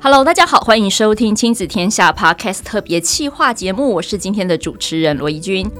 Hello，大家好，欢迎收听亲子天下 Podcast 特别企划节目，我是今天的主持人罗怡君。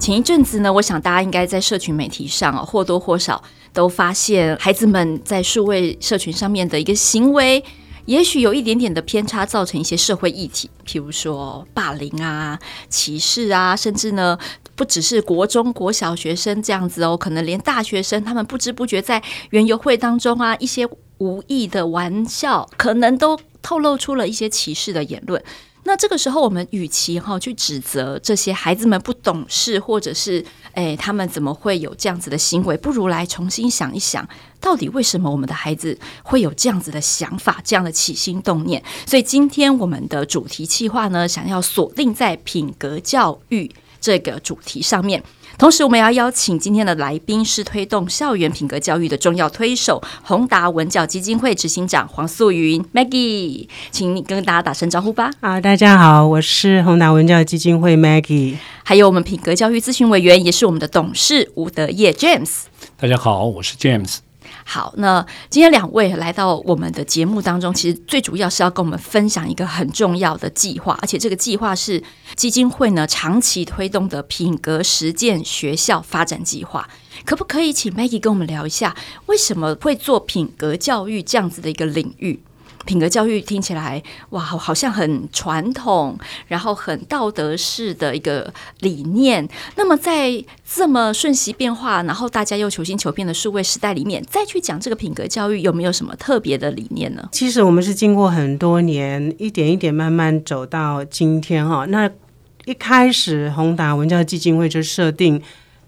前一阵子呢，我想大家应该在社群媒体上，或多或少都发现孩子们在数位社群上面的一个行为，也许有一点点的偏差，造成一些社会议题，譬如说霸凌啊、歧视啊，甚至呢，不只是国中国小学生这样子哦，可能连大学生他们不知不觉在园游会当中啊，一些。无意的玩笑，可能都透露出了一些歧视的言论。那这个时候，我们与其哈去指责这些孩子们不懂事，或者是诶他们怎么会有这样子的行为，不如来重新想一想，到底为什么我们的孩子会有这样子的想法，这样的起心动念。所以今天我们的主题计划呢，想要锁定在品格教育这个主题上面。同时，我们要邀请今天的来宾是推动校园品格教育的重要推手——宏达文教基金会执行长黄素云 Maggie，请你跟大家打声招呼吧。啊，大家好，我是宏达文教基金会 Maggie，还有我们品格教育咨询委员，也是我们的董事吴德业 James。大家好，我是 James。好，那今天两位来到我们的节目当中，其实最主要是要跟我们分享一个很重要的计划，而且这个计划是基金会呢长期推动的品格实践学校发展计划。可不可以请 Maggie 跟我们聊一下，为什么会做品格教育这样子的一个领域？品格教育听起来哇，好像很传统，然后很道德式的一个理念。那么在这么瞬息变化，然后大家又求新求变的数位时代里面，再去讲这个品格教育，有没有什么特别的理念呢？其实我们是经过很多年，一点一点慢慢走到今天哈。那一开始宏达文教基金会就设定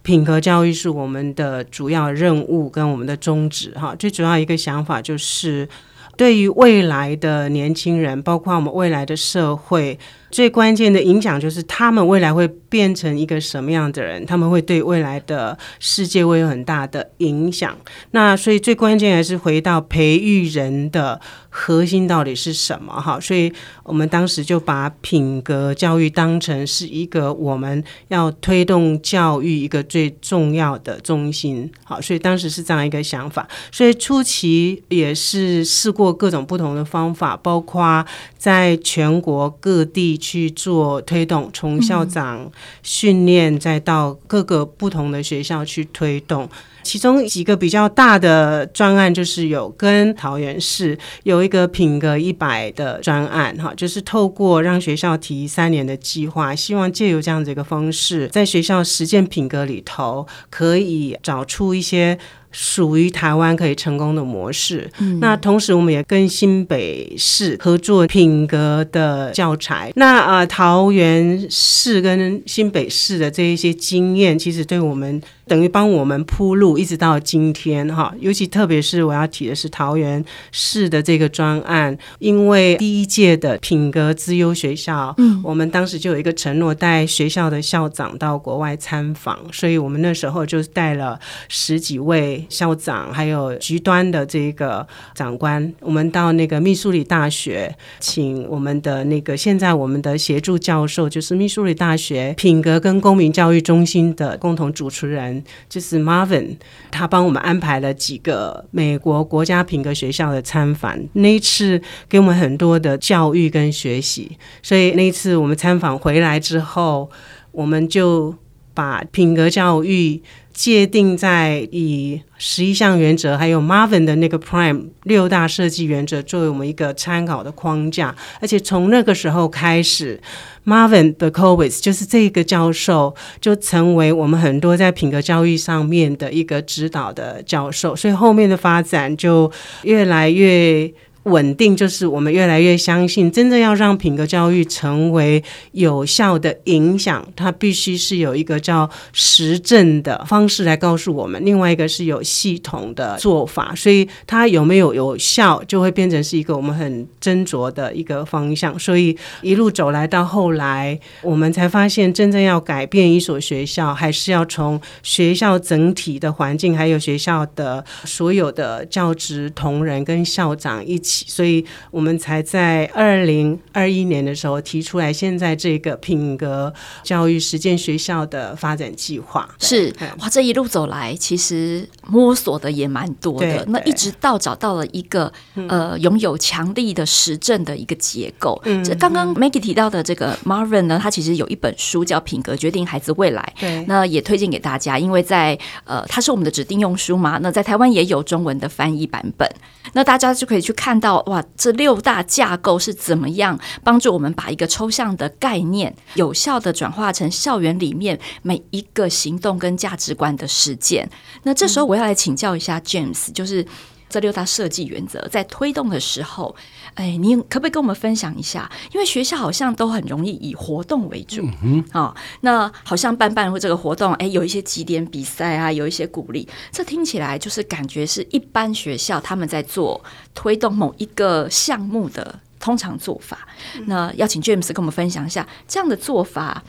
品格教育是我们的主要任务跟我们的宗旨哈。最主要一个想法就是。对于未来的年轻人，包括我们未来的社会，最关键的影响就是他们未来会变成一个什么样的人，他们会对未来的世界会有很大的影响。那所以最关键还是回到培育人的核心到底是什么？哈，所以我们当时就把品格教育当成是一个我们要推动教育一个最重要的中心。好，所以当时是这样一个想法。所以初期也是试过。各种不同的方法，包括在全国各地去做推动，从校长训练再到各个不同的学校去推动。其中几个比较大的专案，就是有跟桃园市有一个品格一百的专案，哈，就是透过让学校提三年的计划，希望借由这样子一个方式，在学校实践品格里头，可以找出一些。属于台湾可以成功的模式。嗯。那同时，我们也跟新北市合作品格的教材。那呃，桃园市跟新北市的这一些经验，其实对我们。等于帮我们铺路，一直到今天哈。尤其特别是我要提的是桃园市的这个专案，因为第一届的品格资优学校，嗯，我们当时就有一个承诺，带学校的校长到国外参访，所以我们那时候就带了十几位校长，还有局端的这个长官，我们到那个密苏里大学，请我们的那个现在我们的协助教授，就是密苏里大学品格跟公民教育中心的共同主持人。就是 Marvin，他帮我们安排了几个美国国家品格学校的参访，那一次给我们很多的教育跟学习，所以那一次我们参访回来之后，我们就把品格教育。界定在以十一项原则，还有 Marvin 的那个 Prime 六大设计原则作为我们一个参考的框架，而且从那个时候开始，Marvin Berkowitz 就是这个教授，就成为我们很多在品格教育上面的一个指导的教授，所以后面的发展就越来越。稳定就是我们越来越相信，真正要让品格教育成为有效的影响，它必须是有一个叫实证的方式来告诉我们，另外一个是有系统的做法，所以它有没有有效，就会变成是一个我们很斟酌的一个方向。所以一路走来到后来，我们才发现，真正要改变一所学校，还是要从学校整体的环境，还有学校的所有的教职同仁跟校长一起。起，所以我们才在二零二一年的时候提出来，现在这个品格教育实践学校的发展计划。是哇，这一路走来，其实摸索的也蛮多的。那一直到找到了一个呃拥有强力的实证的一个结构。嗯，这刚刚 Maggie 提到的这个 Marvin 呢，他其实有一本书叫《品格决定孩子未来》，对，那也推荐给大家，因为在呃，它是我们的指定用书嘛。那在台湾也有中文的翻译版本，那大家就可以去看到哇，这六大架构是怎么样帮助我们把一个抽象的概念有效的转化成校园里面每一个行动跟价值观的实践。那这时候我要来请教一下 James，就是。这六大设计原则在推动的时候，哎，你可不可以跟我们分享一下？因为学校好像都很容易以活动为主，嗯哼，哦，那好像办办这个活动，哎，有一些几点比赛啊，有一些鼓励，这听起来就是感觉是一般学校他们在做推动某一个项目的通常做法。嗯、那要请 James 跟我们分享一下，这样的做法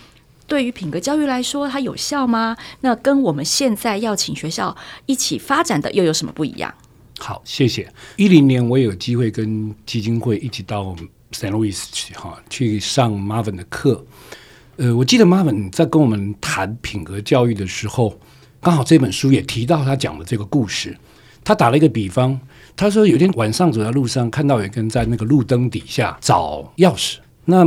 对于品格教育来说，它有效吗？那跟我们现在要请学校一起发展的又有什么不一样？好，谢谢。一零年我也有机会跟基金会一起到 Saint Louis 去哈，去上 Marvin 的课。呃，我记得 Marvin 在跟我们谈品格教育的时候，刚好这本书也提到他讲的这个故事。他打了一个比方，他说有天晚上走在路上，看到有人在那个路灯底下找钥匙，那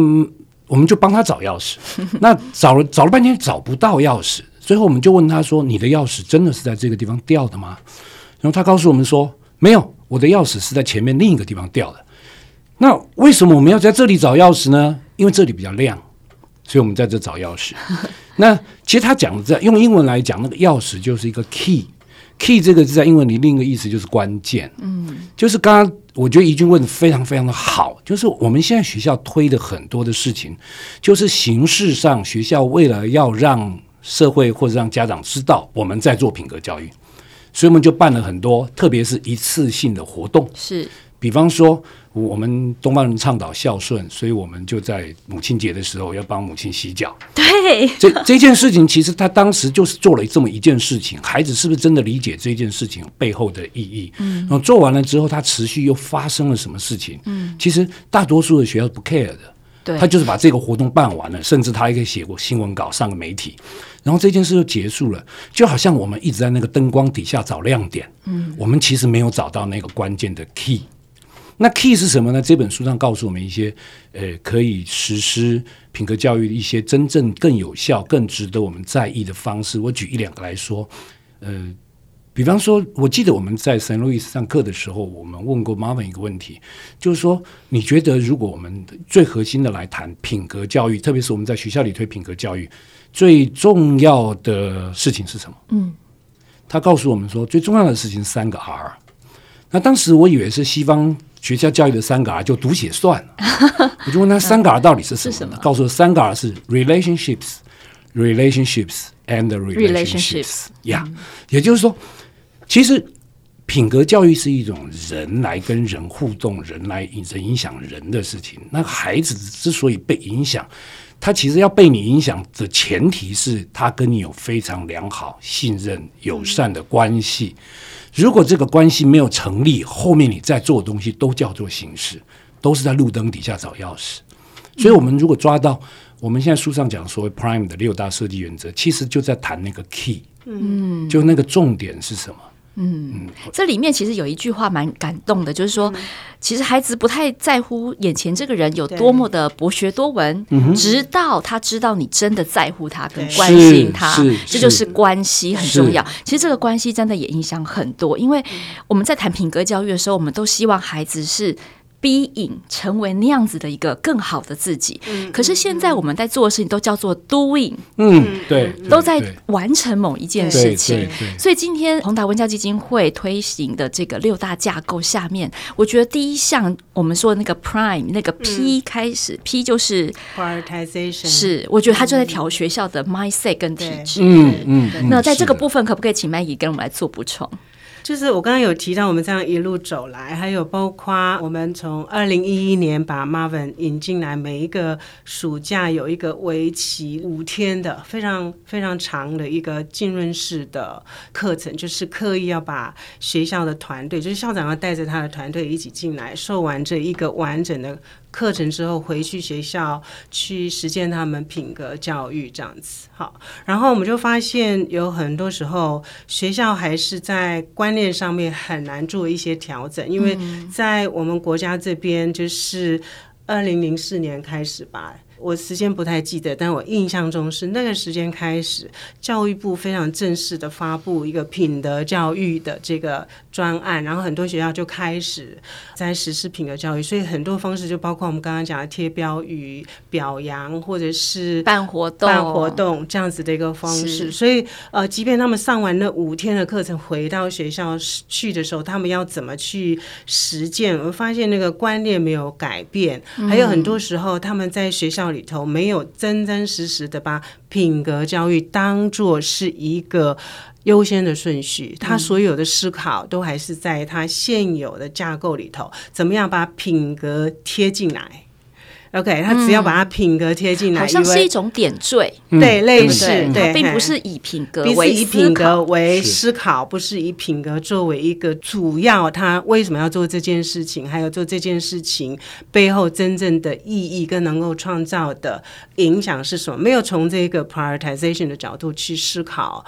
我们就帮他找钥匙。那找了找了半天找不到钥匙，最后我们就问他说：“你的钥匙真的是在这个地方掉的吗？”然后他告诉我们说。没有，我的钥匙是在前面另一个地方掉的。那为什么我们要在这里找钥匙呢？因为这里比较亮，所以我们在这找钥匙。那其实他讲的在用英文来讲，那个钥匙就是一个 key。key 这个字在英文里另一个意思就是关键。嗯，就是刚刚我觉得怡君问的非常非常的好，就是我们现在学校推的很多的事情，就是形式上学校为了要让社会或者让家长知道我们在做品格教育。所以我们就办了很多，特别是一次性的活动。是，比方说我们东方人倡导孝顺，所以我们就在母亲节的时候要帮母亲洗脚。对，这这件事情其实他当时就是做了这么一件事情，孩子是不是真的理解这件事情背后的意义？嗯，然后做完了之后，他持续又发生了什么事情？嗯，其实大多数的学校不 care 的。他就是把这个活动办完了，甚至他还可以写过新闻稿上个媒体，然后这件事就结束了，就好像我们一直在那个灯光底下找亮点，嗯，我们其实没有找到那个关键的 key。那 key 是什么呢？这本书上告诉我们一些，呃，可以实施品格教育的一些真正更有效、更值得我们在意的方式。我举一两个来说，呃。比方说，我记得我们在圣路易斯上课的时候，我们问过 Marvin 一个问题，就是说，你觉得如果我们最核心的来谈品格教育，特别是我们在学校里推品格教育，最重要的事情是什么？嗯，他告诉我们说，最重要的事情是三个 R。那当时我以为是西方学校教育的三个 R，就读写算了。我就问他三个 R 到底是什么？是什么？告诉我三个 R 是 relationships, relationships and relationships。呀，也就是说。其实，品格教育是一种人来跟人互动、人来人影响人的事情。那孩子之所以被影响，他其实要被你影响的前提是他跟你有非常良好、信任、友善的关系。如果这个关系没有成立，后面你在做的东西都叫做形式，都是在路灯底下找钥匙。所以，我们如果抓到我们现在书上讲所谓 Prime 的六大设计原则，其实就在谈那个 Key，嗯，就那个重点是什么？嗯，这里面其实有一句话蛮感动的，就是说，其实孩子不太在乎眼前这个人有多么的博学多闻，直到他知道你真的在乎他跟关心他，这就是关系很重要。其实这个关系真的也影响很多，因为我们在谈品格教育的时候，我们都希望孩子是。Being 成为那样子的一个更好的自己，嗯、可是现在我们在做的事情都叫做 doing，嗯，对，都在完成某一件事情。所以今天宏达文教基金会推行的这个六大架构下面，我觉得第一项我们说的那个 Prime 那个 P 开始、嗯、P 就是 Prioritization，是我觉得他就在调学校的 mindset 跟体制。嗯嗯，嗯，那在这个部分，可不可以请 Maggie 跟我们来做补充？就是我刚刚有提到，我们这样一路走来，还有包括我们从二零一一年把 Marvin 引进来，每一个暑假有一个为期五天的非常非常长的一个浸润式的课程，就是刻意要把学校的团队，就是校长要带着他的团队一起进来，受完这一个完整的。课程之后回去学校去实践他们品格教育这样子，好，然后我们就发现有很多时候学校还是在观念上面很难做一些调整，因为在我们国家这边就是二零零四年开始吧。我时间不太记得，但我印象中是那个时间开始，教育部非常正式的发布一个品德教育的这个专案，然后很多学校就开始在实施品德教育，所以很多方式就包括我们刚刚讲的贴标语、表扬，或者是办活动、办活动这样子的一个方式。所以呃，即便他们上完那五天的课程，回到学校去的时候，他们要怎么去实践？我发现那个观念没有改变，还有很多时候他们在学校。里头没有真真实实的把品格教育当做是一个优先的顺序，他所有的思考都还是在他现有的架构里头，怎么样把品格贴进来。OK，他只要把他品格贴进来，好像是一种点缀，对，类似，对，并不是以品格为以品格为思考，不是以品格作为一个主要。他为什么要做这件事情？还有做这件事情背后真正的意义跟能够创造的影响是什么？没有从这个 prioritization 的角度去思考。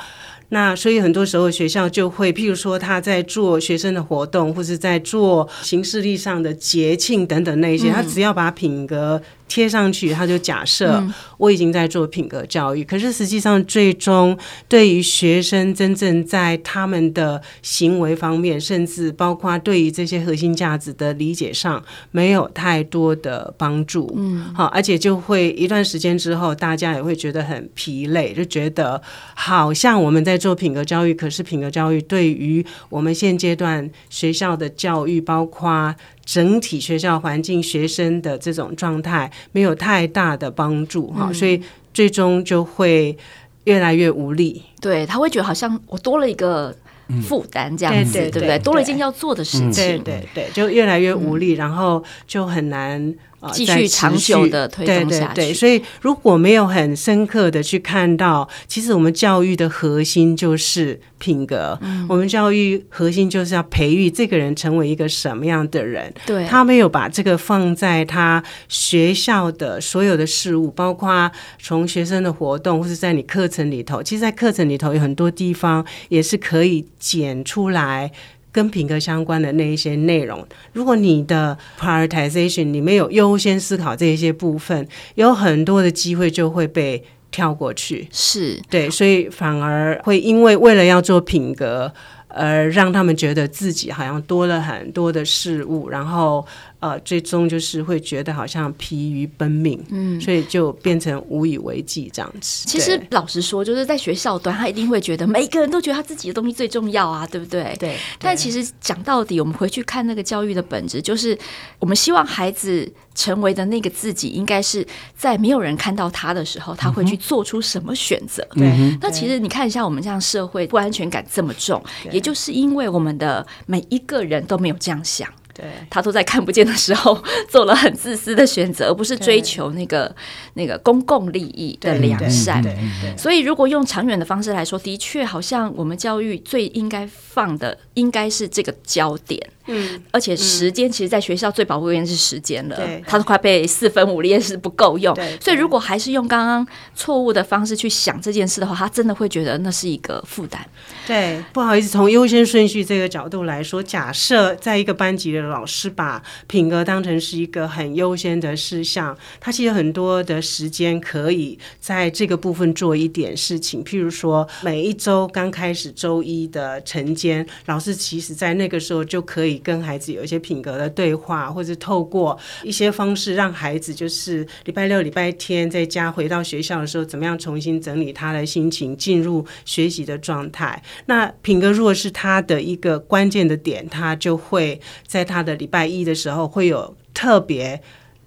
那所以很多时候学校就会，譬如说他在做学生的活动，或是在做形式力上的节庆等等那些，他只要把品格。uh, 贴上去，他就假设我已经在做品格教育，嗯、可是实际上最终对于学生真正在他们的行为方面，甚至包括对于这些核心价值的理解上，没有太多的帮助。嗯，好，而且就会一段时间之后，大家也会觉得很疲累，就觉得好像我们在做品格教育，可是品格教育对于我们现阶段学校的教育，包括。整体学校环境、学生的这种状态没有太大的帮助哈，嗯、所以最终就会越来越无力。对，他会觉得好像我多了一个负担这样子，对，不对？多了一件要做的事情，对对对，就越来越无力，嗯、然后就很难。继续长久的推动下去。对对对，所以如果没有很深刻的去看到，其实我们教育的核心就是品格。嗯，我们教育核心就是要培育这个人成为一个什么样的人。对，他没有把这个放在他学校的所有的事物，包括从学生的活动，或是在你课程里头。其实，在课程里头有很多地方也是可以剪出来。跟品格相关的那一些内容，如果你的 prioritization 里面有优先思考这一些部分，有很多的机会就会被跳过去。是对，所以反而会因为为了要做品格，而让他们觉得自己好像多了很多的事物，然后。呃，最终就是会觉得好像疲于奔命，嗯，所以就变成无以为继这样子。其实老实说，就是在学校端，他一定会觉得每一个人都觉得他自己的东西最重要啊，对不对？对。但其实讲到底，我们回去看那个教育的本质，就是我们希望孩子成为的那个自己，应该是在没有人看到他的时候，他会去做出什么选择。对。嗯、那其实你看一下，我们这样社会不安全感这么重，也就是因为我们的每一个人都没有这样想。对，他都在看不见的时候做了很自私的选择，而不是追求那个那个公共利益的良善。对，所以如果用长远的方式来说，的确好像我们教育最应该放的应该是这个焦点。嗯，而且时间其实，在学校最宝贵的是时间了。对，他都快被四分五裂，是不够用。对，所以如果还是用刚刚错误的方式去想这件事的话，他真的会觉得那是一个负担。对，不好意思，从优先顺序这个角度来说，假设在一个班级的老师把品格当成是一个很优先的事项，他其实很多的时间可以在这个部分做一点事情。譬如说，每一周刚开始周一的晨间，老师其实在那个时候就可以。跟孩子有一些品格的对话，或者透过一些方式，让孩子就是礼拜六、礼拜天在家回到学校的时候，怎么样重新整理他的心情，进入学习的状态。那品格如果是他的一个关键的点，他就会在他的礼拜一的时候会有特别。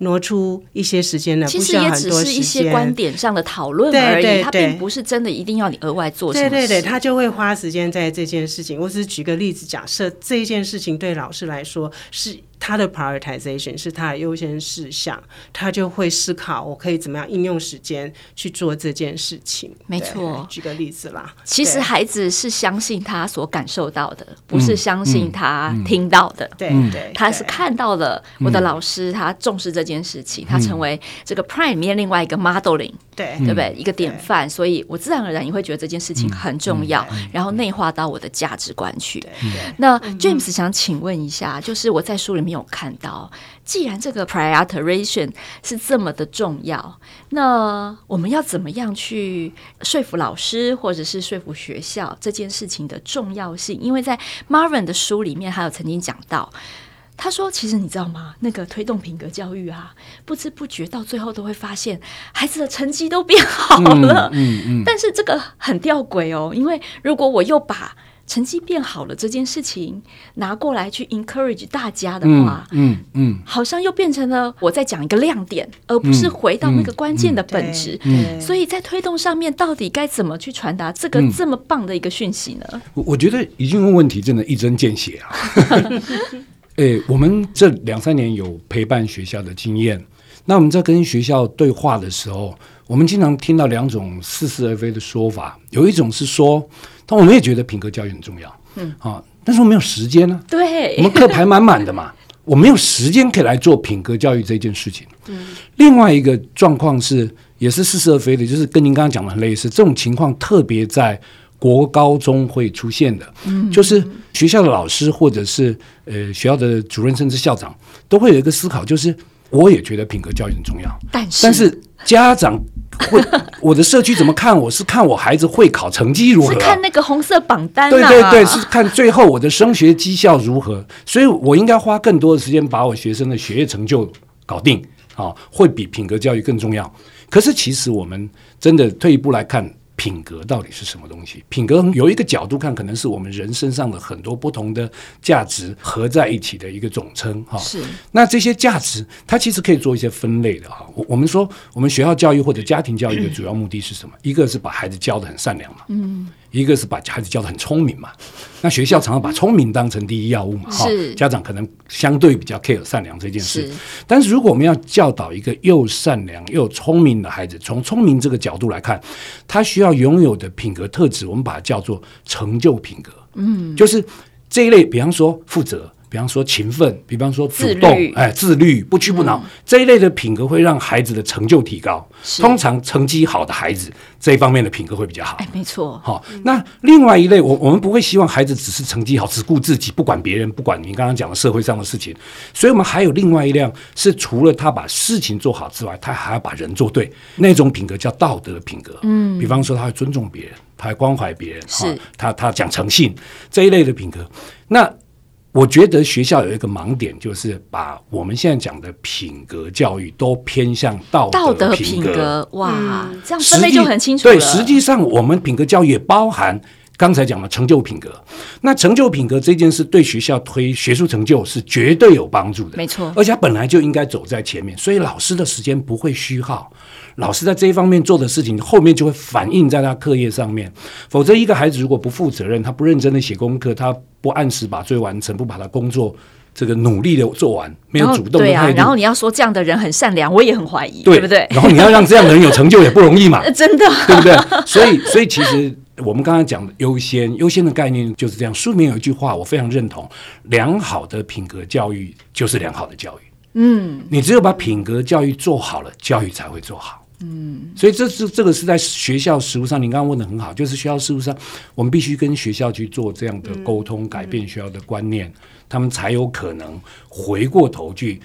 挪出一些时间呢，其实也只是一些观点上的讨论而已，它并不是真的一定要你额外做什么。对对对，他就会花时间在这件事情。我只是举个例子，假设这件事情对老师来说是。他的 prioritization 是他的优先事项，他就会思考我可以怎么样应用时间去做这件事情。没错，举个例子啦，其实孩子是相信他所感受到的，不是相信他听到的。对对，他是看到了我的老师他重视这件事情，他成为这个 Prime 里面另外一个 modeling，对对不对？一个典范，所以我自然而然也会觉得这件事情很重要，然后内化到我的价值观去。那 James 想请问一下，就是我在书里面。有看到，既然这个 prioritization 是这么的重要，那我们要怎么样去说服老师，或者是说服学校这件事情的重要性？因为在 Marvin 的书里面，还有曾经讲到，他说：“其实你知道吗？那个推动品格教育啊，不知不觉到最后都会发现，孩子的成绩都变好了。嗯”嗯嗯。但是这个很吊诡哦，因为如果我又把成绩变好了这件事情拿过来去 encourage 大家的话，嗯嗯，嗯，好像又变成了我在讲一个亮点，而不是回到那个关键的本质。嗯，所以在推动上面，到底该怎么去传达这个这么棒的一个讯息呢？我我觉得已经问问题真的一针见血啊！哎、欸，我们这两三年有陪伴学校的经验，那我们在跟学校对话的时候，我们经常听到两种似是而非的说法，有一种是说。但我们也觉得品格教育很重要，嗯啊，但是我没有时间呢、啊。对，我们课排满满的嘛，我没有时间可以来做品格教育这件事情。嗯，另外一个状况是，也是似是而非的，就是跟您刚刚讲的很类似。这种情况特别在国高中会出现的，嗯，就是学校的老师或者是呃学校的主任甚至校长都会有一个思考，就是我也觉得品格教育很重要，但是但是家长。会，我的社区怎么看我？是看我孩子会考成绩如何？是看那个红色榜单啊。对对对，是看最后我的升学绩效如何。所以我应该花更多的时间把我学生的学业成就搞定啊，会比品格教育更重要。可是其实我们真的退一步来看。品格到底是什么东西？品格有一个角度看，可能是我们人身上的很多不同的价值合在一起的一个总称哈。是。那这些价值，它其实可以做一些分类的哈。我我们说，我们学校教育或者家庭教育的主要目的是什么？一个是把孩子教得很善良嘛。嗯。一个是把孩子教的很聪明嘛，那学校常常把聪明当成第一要务嘛，哈，家长可能相对比较 care 善良这件事。但是如果我们要教导一个又善良又聪明的孩子，从聪明这个角度来看，他需要拥有的品格特质，我们把它叫做成就品格。嗯，就是这一类，比方说负责。比方说勤奋，比方说主动，哎，自律，不屈不挠，嗯、这一类的品格会让孩子的成就提高。通常成绩好的孩子，这一方面的品格会比较好。哎，没错。好、哦，那另外一类，我我们不会希望孩子只是成绩好，只顾自己，不管别人，不管你刚刚讲的社会上的事情。所以，我们还有另外一辆，是除了他把事情做好之外，他还要把人做对。那种品格叫道德品格。嗯，比方说他会尊重别人，他会关怀别人，是、哦、他他讲诚信这一类的品格。那我觉得学校有一个盲点，就是把我们现在讲的品格教育都偏向道德品格。品格哇，嗯、这样分类就很清楚了。对，实际上我们品格教育也包含刚才讲的成就品格。那成就品格这件事对学校推学术成就是绝对有帮助的，没错。而且它本来就应该走在前面，所以老师的时间不会虚耗。老师在这一方面做的事情，后面就会反映在他课业上面。否则，一个孩子如果不负责任，他不认真的写功课，他不按时把作业完成，不把他工作这个努力的做完，没有主动的态度，对啊，然后你要说这样的人很善良，我也很怀疑，对，对不对？然后你要让这样的人有成就也不容易嘛，真的，对不对？所以，所以其实我们刚才讲的优先，优先的概念就是这样。书里面有一句话，我非常认同：良好的品格教育就是良好的教育。嗯，你只有把品格教育做好了，教育才会做好。嗯，所以这是这个是在学校实务上，您刚刚问的很好，就是学校实务上，我们必须跟学校去做这样的沟通，改变学校的观念，他们才有可能回过头去。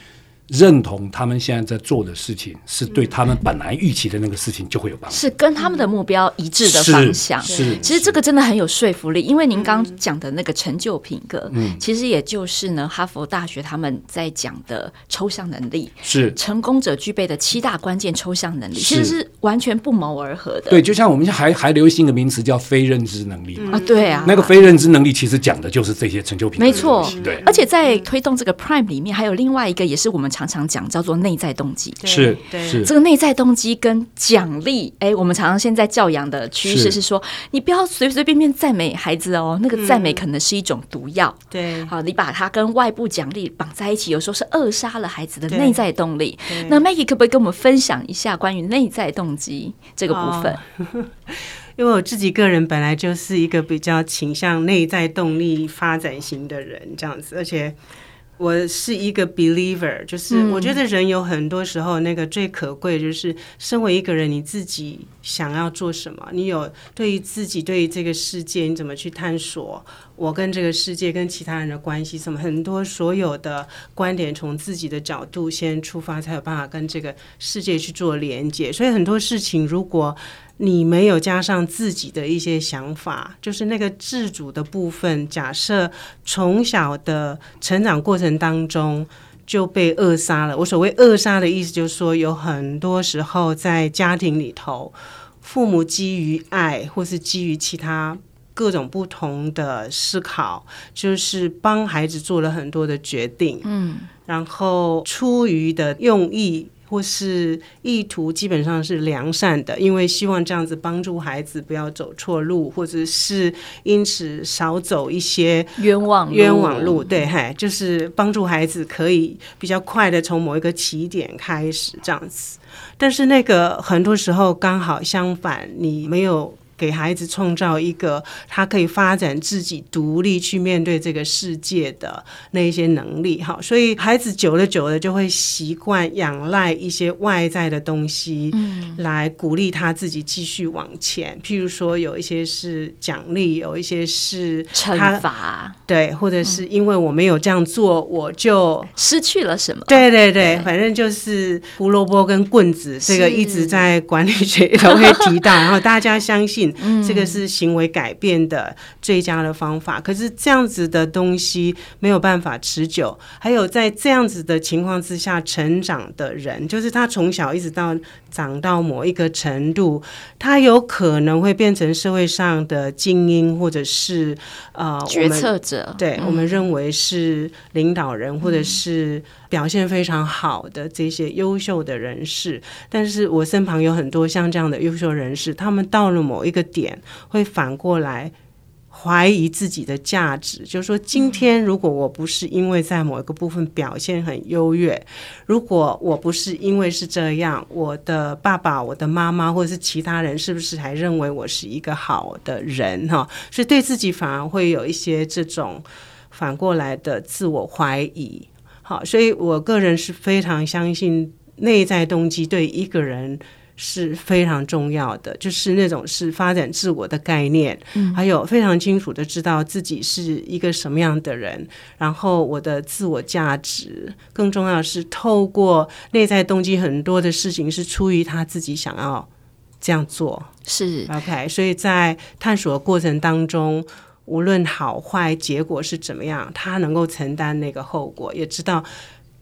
认同他们现在在做的事情是对他们本来预期的那个事情就会有帮助，是跟他们的目标一致的方向。是，是其实这个真的很有说服力，因为您刚讲的那个成就品格，嗯，其实也就是呢，哈佛大学他们在讲的抽象能力，是成功者具备的七大关键抽象能力，其实是完全不谋而合的。对，就像我们现在还还流行一个名词叫非认知能力啊，对啊，那个非认知能力其实讲的就是这些成就品格。没错，对。而且在推动这个 Prime 里面，还有另外一个也是我们。常常讲叫做内在动机。是，对这个内在动机跟奖励，哎，我们常常现在教养的趋势是说，是你不要随随便便赞美孩子哦，那个赞美可能是一种毒药。嗯、对，好，你把它跟外部奖励绑在一起，有时候是扼杀了孩子的内在动力。那 Maggie 可不可以跟我们分享一下关于内在动机这个部分？哦 因为我自己个人本来就是一个比较倾向内在动力发展型的人，这样子，而且我是一个 believer，就是我觉得人有很多时候那个最可贵就是身为一个人，你自己想要做什么，你有对于自己对于这个世界你怎么去探索，我跟这个世界跟其他人的关系，什么很多所有的观点从自己的角度先出发，才有办法跟这个世界去做连接，所以很多事情如果。你没有加上自己的一些想法，就是那个自主的部分。假设从小的成长过程当中就被扼杀了。我所谓扼杀的意思，就是说有很多时候在家庭里头，父母基于爱，或是基于其他各种不同的思考，就是帮孩子做了很多的决定。嗯，然后出于的用意。或是意图基本上是良善的，因为希望这样子帮助孩子不要走错路，或者是因此少走一些冤枉冤枉路。对，嗨，就是帮助孩子可以比较快的从某一个起点开始这样子。但是那个很多时候刚好相反，你没有。给孩子创造一个他可以发展自己独立去面对这个世界的那一些能力，哈，所以孩子久了久了就会习惯仰赖一些外在的东西，嗯来鼓励他自己继续往前。譬如说，有一些是奖励，有一些是惩罚，对，或者是因为我没有这样做，我就失去了什么？对对对，反正就是胡萝卜跟棍子，这个一直在管理学都会提到，然后大家相信。嗯，这个是行为改变的最佳的方法。可是这样子的东西没有办法持久。还有在这样子的情况之下成长的人，就是他从小一直到长到某一个程度，他有可能会变成社会上的精英，或者是呃决策者。对，嗯，我们认为是领导人，或者是表现非常好的这些优秀的人士。但是我身旁有很多像这样的优秀人士，他们到了某一个。点会反过来怀疑自己的价值，就是说，今天如果我不是因为在某一个部分表现很优越，如果我不是因为是这样，我的爸爸、我的妈妈或者是其他人，是不是还认为我是一个好的人？哈，所以对自己反而会有一些这种反过来的自我怀疑。好，所以我个人是非常相信内在动机对一个人。是非常重要的，就是那种是发展自我的概念，嗯，还有非常清楚的知道自己是一个什么样的人，然后我的自我价值，更重要是透过内在动机，很多的事情是出于他自己想要这样做，是 OK，所以在探索的过程当中，无论好坏，结果是怎么样，他能够承担那个后果，也知道。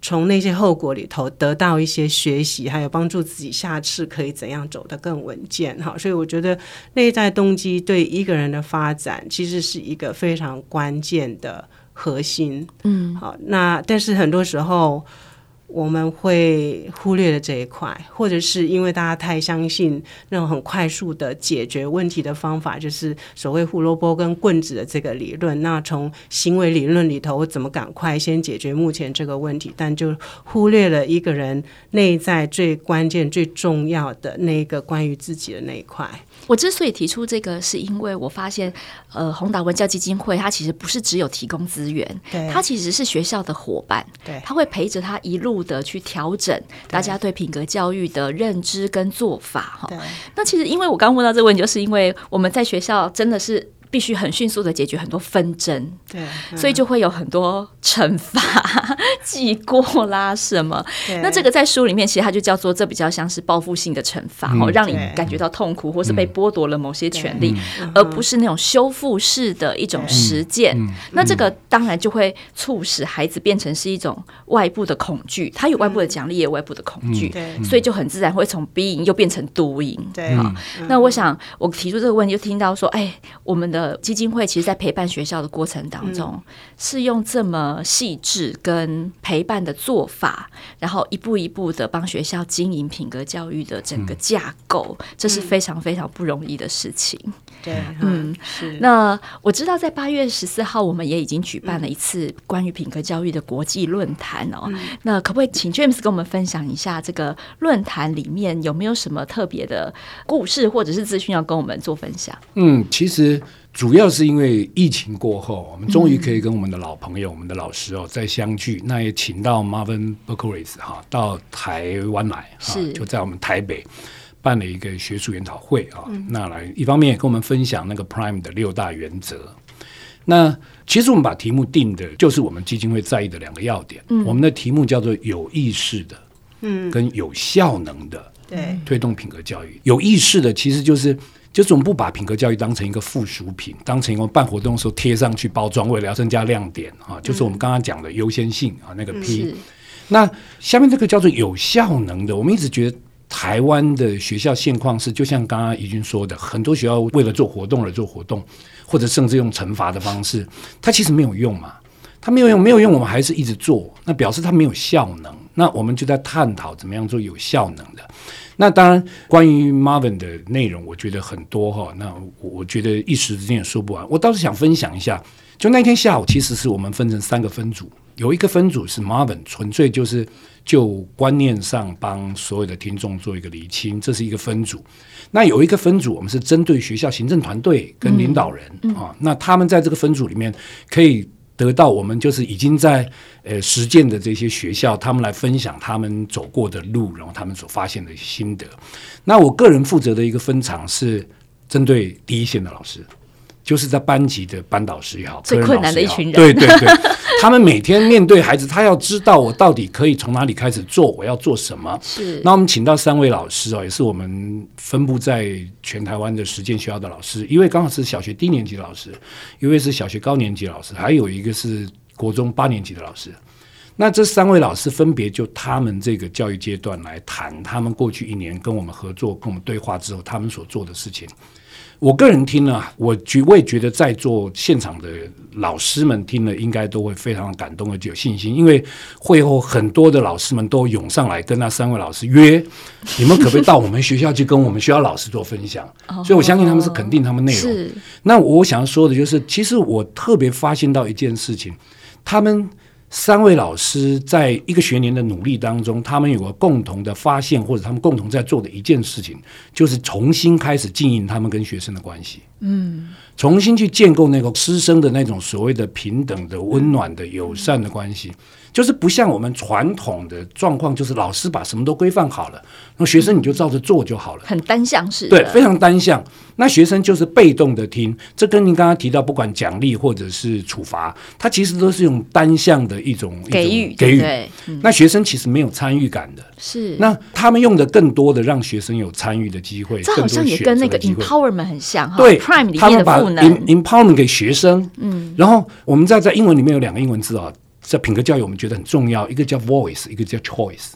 从那些后果里头得到一些学习，还有帮助自己下次可以怎样走得更稳健哈。所以我觉得内在动机对一个人的发展其实是一个非常关键的核心。嗯，好，那但是很多时候。我们会忽略了这一块，或者是因为大家太相信那种很快速的解决问题的方法，就是所谓胡萝卜跟棍子的这个理论。那从行为理论里头，我怎么赶快先解决目前这个问题？但就忽略了一个人内在最关键、最重要的那个关于自己的那一块。我之所以提出这个，是因为我发现，呃，宏达文教基金会它其实不是只有提供资源，对，它其实是学校的伙伴，对，它会陪着他一路的去调整大家对品格教育的认知跟做法，哈。那其实因为我刚问到这个问题，就是因为我们在学校真的是。必须很迅速的解决很多纷争，对，嗯、所以就会有很多惩罚、记过啦什么。那这个在书里面其实它就叫做这比较像是报复性的惩罚，哦、嗯，让你感觉到痛苦，或是被剥夺了某些权利，而不是那种修复式的一种实践。那这个当然就会促使孩子变成是一种外部的恐惧，他有外部的奖励，也有外部的恐惧，对，所以就很自然会从 being 又变成 doing。对，好，那我想我提出这个问题，就听到说，哎，我们的。得基金会其实，在陪伴学校的过程当中，嗯、是用这么细致跟陪伴的做法，然后一步一步的帮学校经营品格教育的整个架构，嗯、这是非常非常不容易的事情。对，嗯，是。那我知道，在八月十四号，我们也已经举办了一次关于品格教育的国际论坛哦。嗯、那可不可以请 James 跟我们分享一下这个论坛里面有没有什么特别的故事或者是资讯要跟我们做分享？嗯，其实主要是因为疫情过后，我们终于可以跟我们的老朋友、嗯、我们的老师哦再相聚。那也请到 Marvin Berkowitz 哈到台湾来，是就在我们台北。办了一个学术研讨会啊，嗯、那来一方面也跟我们分享那个 Prime 的六大原则。那其实我们把题目定的就是我们基金会在意的两个要点。嗯、我们的题目叫做有意识的，嗯，跟有效能的，对，推动品格教育。有意识的其实就是，就是我们不把品格教育当成一个附属品，当成一个办活动的时候贴上去包装，为了要增加亮点啊，就是我们刚刚讲的优先性啊，那个 P。嗯、那下面这个叫做有效能的，我们一直觉得。台湾的学校现况是，就像刚刚怡君说的，很多学校为了做活动而做活动，或者甚至用惩罚的方式，它其实没有用嘛，它没有用，没有用，我们还是一直做，那表示它没有效能。那我们就在探讨怎么样做有效能的。那当然，关于 Marvin 的内容，我觉得很多哈，那我觉得一时之间也说不完。我倒是想分享一下，就那天下午，其实是我们分成三个分组，有一个分组是 Marvin，纯粹就是。就观念上帮所有的听众做一个厘清，这是一个分组。那有一个分组，我们是针对学校行政团队跟领导人、嗯嗯、啊，那他们在这个分组里面可以得到我们就是已经在呃实践的这些学校，他们来分享他们走过的路，然后他们所发现的心得。那我个人负责的一个分场是针对第一线的老师。就是在班级的班导师也好，最困难的一群人，对对对，他们每天面对孩子，他要知道我到底可以从哪里开始做，我要做什么。是，那我们请到三位老师哦，也是我们分布在全台湾的实践学校的老师，一位刚好是小学低年级的老师，一位是小学高年级的老师，还有一个是国中八年级的老师。那这三位老师分别就他们这个教育阶段来谈，他们过去一年跟我们合作、跟我们对话之后，他们所做的事情。我个人听了，我觉我也觉得在座现场的老师们听了，应该都会非常感动而且有信心，因为会后很多的老师们都涌上来跟那三位老师约，你们可不可以到我们学校去跟我们学校老师 做分享？所以我相信他们是肯定他们内容。是。那我想要说的就是，其实我特别发现到一件事情，他们。三位老师在一个学年的努力当中，他们有个共同的发现，或者他们共同在做的一件事情，就是重新开始经营他们跟学生的关系。嗯，重新去建构那个师生的那种所谓的平等的、温暖的、友善的关系。就是不像我们传统的状况，就是老师把什么都规范好了，那学生你就照着做就好了，很单向式，对，非常单向。那学生就是被动的听，这跟您刚刚提到，不管奖励或者是处罚，它其实都是用单向的一种给予给予。那学生其实没有参与感的，是。那他们用的更多的让学生有参与的机会，这好像也跟那个 empowerment 很像哈。对，Prime 里面的赋能，他们把 empowerment 给学生，嗯，然后我们在在英文里面有两个英文字啊。在品格教育，我们觉得很重要。一个叫 voice，一个叫 choice，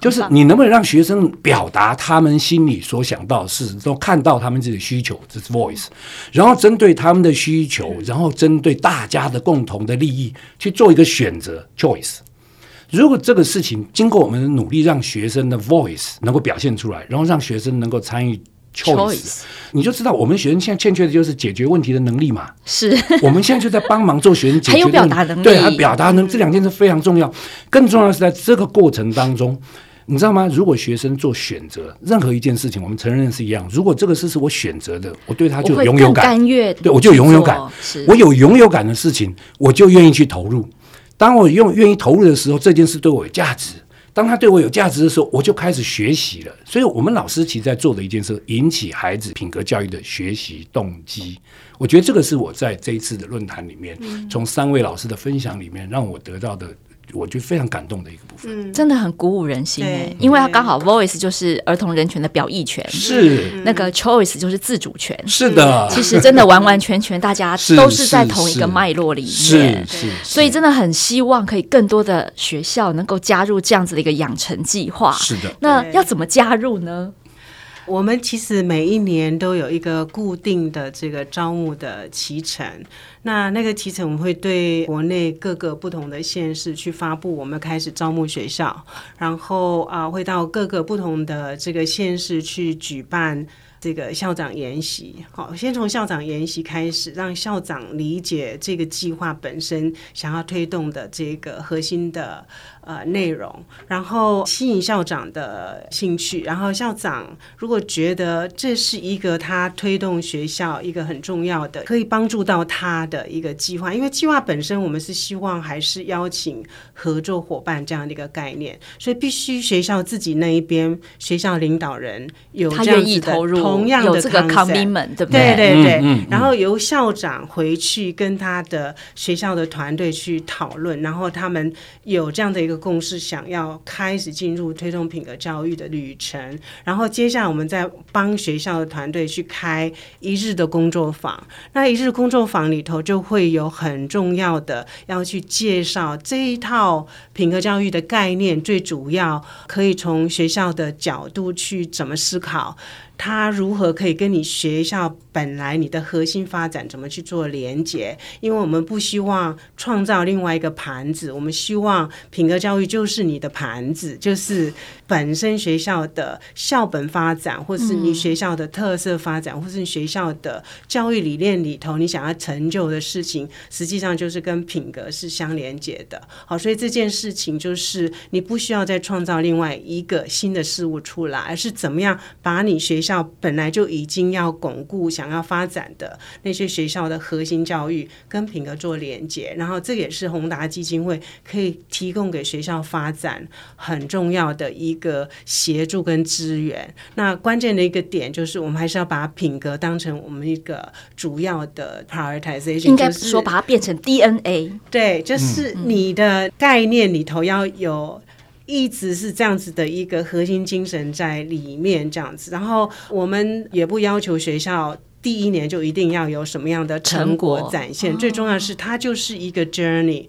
就是你能不能让学生表达他们心里所想到的事，都看到他们自己的需求，这是 voice。然后针对他们的需求，然后针对大家的共同的利益去做一个选择，choice。如果这个事情经过我们的努力，让学生的 voice 能够表现出来，然后让学生能够参与。choice，你就知道我们学生现在欠缺的就是解决问题的能力嘛。是，我们现在就在帮忙做学生解决还有表达能力，对，还表达能力，这两件事非常重要。更重要的是在这个过程当中，你知道吗？如果学生做选择，任何一件事情，我们承认是一样。如果这个事是我选择的，我对他就有拥有感，对，我就有拥有感。我有拥有感的事情，我就愿意去投入。当我用愿意投入的时候，这件事对我有价值。当他对我有价值的时候，我就开始学习了。所以，我们老师其实在做的一件事，引起孩子品格教育的学习动机。我觉得这个是我在这一次的论坛里面，从三位老师的分享里面，让我得到的。我觉得非常感动的一个部分，真的很鼓舞人心哎，因为他刚好 voice 就是儿童人权的表意权，是。那个 choice 就是自主权，是的，其实真的完完全全大家都是在同一个脉络里面，是，所以真的很希望可以更多的学校能够加入这样子的一个养成计划，是的，那要怎么加入呢？我们其实每一年都有一个固定的这个招募的启程，那那个启程我们会对国内各个不同的县市去发布，我们开始招募学校，然后啊会到各个不同的这个县市去举办。这个校长研习，好，先从校长研习开始，让校长理解这个计划本身想要推动的这个核心的呃内容，然后吸引校长的兴趣，然后校长如果觉得这是一个他推动学校一个很重要的，可以帮助到他的一个计划，因为计划本身我们是希望还是邀请合作伙伴这样的一个概念，所以必须学校自己那一边学校领导人有这样子的他愿意投入。同样的有这个 commitment，对不对？对对对。嗯嗯嗯、然后由校长回去跟他的学校的团队去讨论，然后他们有这样的一个共识，想要开始进入推动品格教育的旅程。然后接下来我们再帮学校的团队去开一日的工作坊。那一日工作坊里头就会有很重要的要去介绍这一套品格教育的概念，最主要可以从学校的角度去怎么思考。他如何可以跟你学校本来你的核心发展怎么去做连接？因为我们不希望创造另外一个盘子，我们希望品格教育就是你的盘子，就是本身学校的校本发展，或是你学校的特色发展，或是你学校的教育理念里头你想要成就的事情，实际上就是跟品格是相连接的。好，所以这件事情就是你不需要再创造另外一个新的事物出来，而是怎么样把你学校本来就已经要巩固、想要发展的那些学校的核心教育跟品格做连接，然后这也是宏达基金会可以提供给学校发展很重要的一个协助跟支援。那关键的一个点就是，我们还是要把品格当成我们一个主要的 prioritization，应该说把它变成 DNA。对，就是你的概念里头要有。一直是这样子的一个核心精神在里面，这样子。然后我们也不要求学校第一年就一定要有什么样的成果展现。最重要的是它就是一个 journey，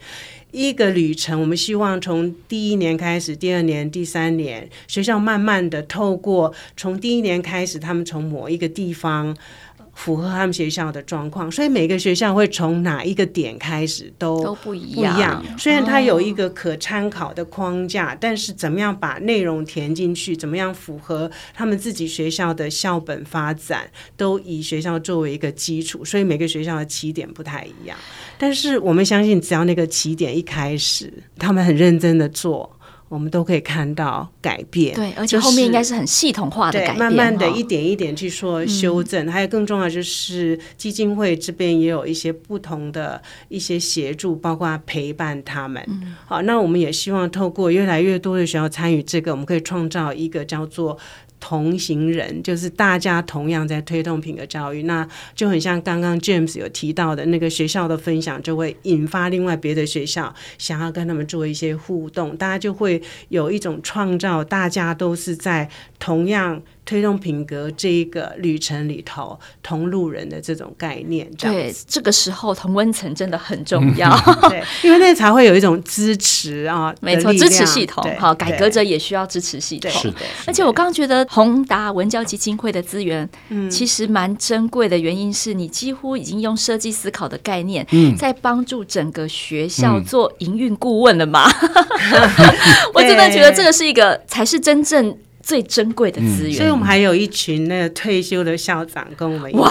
一个旅程。我们希望从第一年开始，第二年、第三年，学校慢慢的透过从第一年开始，他们从某一个地方。符合他们学校的状况，所以每个学校会从哪一个点开始都都不一样。不一样。虽然它有一个可参考的框架，哦，但是怎么样把内容填进去，怎么样符合他们自己学校的校本发展，都以学校作为一个基础。所以每个学校的起点不太一样，但是我们相信，只要那个起点一开始，他们很认真的做。我们都可以看到改变，对，而且后面应该是很系统化的改变，慢慢的一点一点去说修正。嗯、还有更重要就是基金会这边也有一些不同的一些协助，包括陪伴他们。嗯、好，那我们也希望透过越来越多的学校参与这个，我们可以创造一个叫做。同行人就是大家同样在推动品格教育，那就很像刚刚 James 有提到的那个学校的分享，就会引发另外别的学校想要跟他们做一些互动，大家就会有一种创造，大家都是在同样。推动品格这一个旅程里头，同路人的这种概念，对，这个时候同温层真的很重要，对，因为那才会有一种支持啊，没错，支持系统，好，改革者也需要支持系统，是的。而且我刚刚觉得宏达文教基金会的资源，嗯其实蛮珍贵的，原因是你几乎已经用设计思考的概念，在帮助整个学校做营运顾问了嘛？我真的觉得这个是一个才是真正。最珍贵的资源，所以我们还有一群那个退休的校长跟我们一起，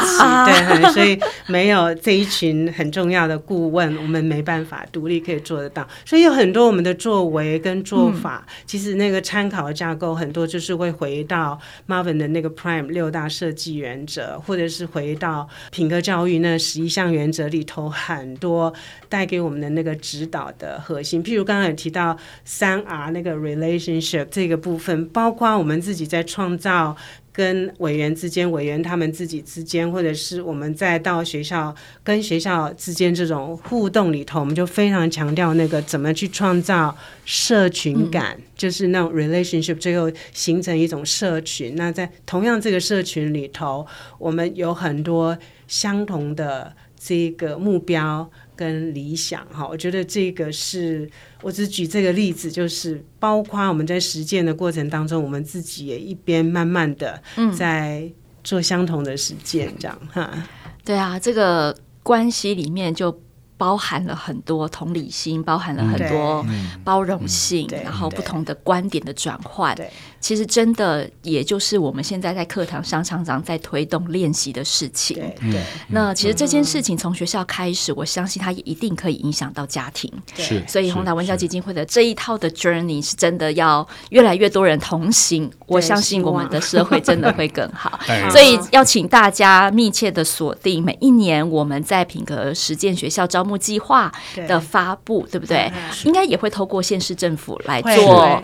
对，所以没有这一群很重要的顾问，我们没办法独立可以做得到。所以有很多我们的作为跟做法，嗯、其实那个参考的架构很多就是会回到 Marvin 的那个 Prime 六大设计原则，或者是回到品格教育那十一项原则里头很多带给我们的那个指导的核心。譬如刚刚有提到三 R 那个 relationship 这个部分，包括我们。我们自己在创造跟委员之间、委员他们自己之间，或者是我们再到学校跟学校之间这种互动里头，我们就非常强调那个怎么去创造社群感，嗯、就是那种 relationship，最后形成一种社群。那在同样这个社群里头，我们有很多相同的这个目标。跟理想哈，我觉得这个是我只举这个例子，就是包括我们在实践的过程当中，我们自己也一边慢慢的在做相同的实践，这样哈、嗯。对啊，这个关系里面就。包含了很多同理心，包含了很多包容性，然后不同的观点的转换。其实真的也就是我们现在在课堂上常常在推动练习的事情。对，那其实这件事情从学校开始，我相信它也一定可以影响到家庭。是，所以红达文教基金会的这一套的 journey 是真的要越来越多人同行。我相信我们的社会真的会更好。所以要请大家密切的锁定每一年我们在品格实践学校招募计划的发布，对不对？应该也会透过县市政府来做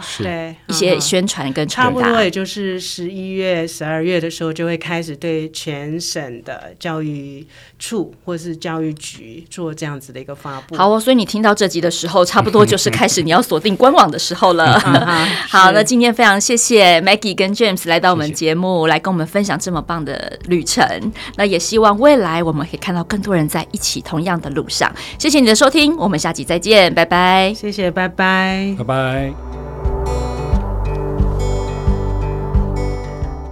一些宣传跟。差不多也就是十一月、十二月的时候，就会开始对全省的教育处或是教育局做这样子的一个发布。好哦，所以你听到这集的时候，差不多就是开始你要锁定官网的时候了。好，那今天非常谢谢 Maggie 跟 James 来到我们节目，谢谢来跟我们分享这么棒的旅程。那也希望未来我们可以看到更多人在一起同样的路上。谢谢你的收听，我们下集再见，拜拜。谢谢，拜拜，拜拜。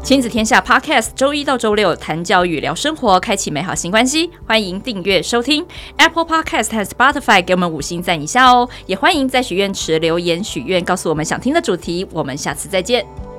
亲子天下 Podcast，周一到周六谈教育、聊生活，开启美好新关系。欢迎订阅收听 Apple Podcast 和 Spotify，给我们五星赞一下哦。也欢迎在许愿池留言许愿，告诉我们想听的主题。我们下次再见。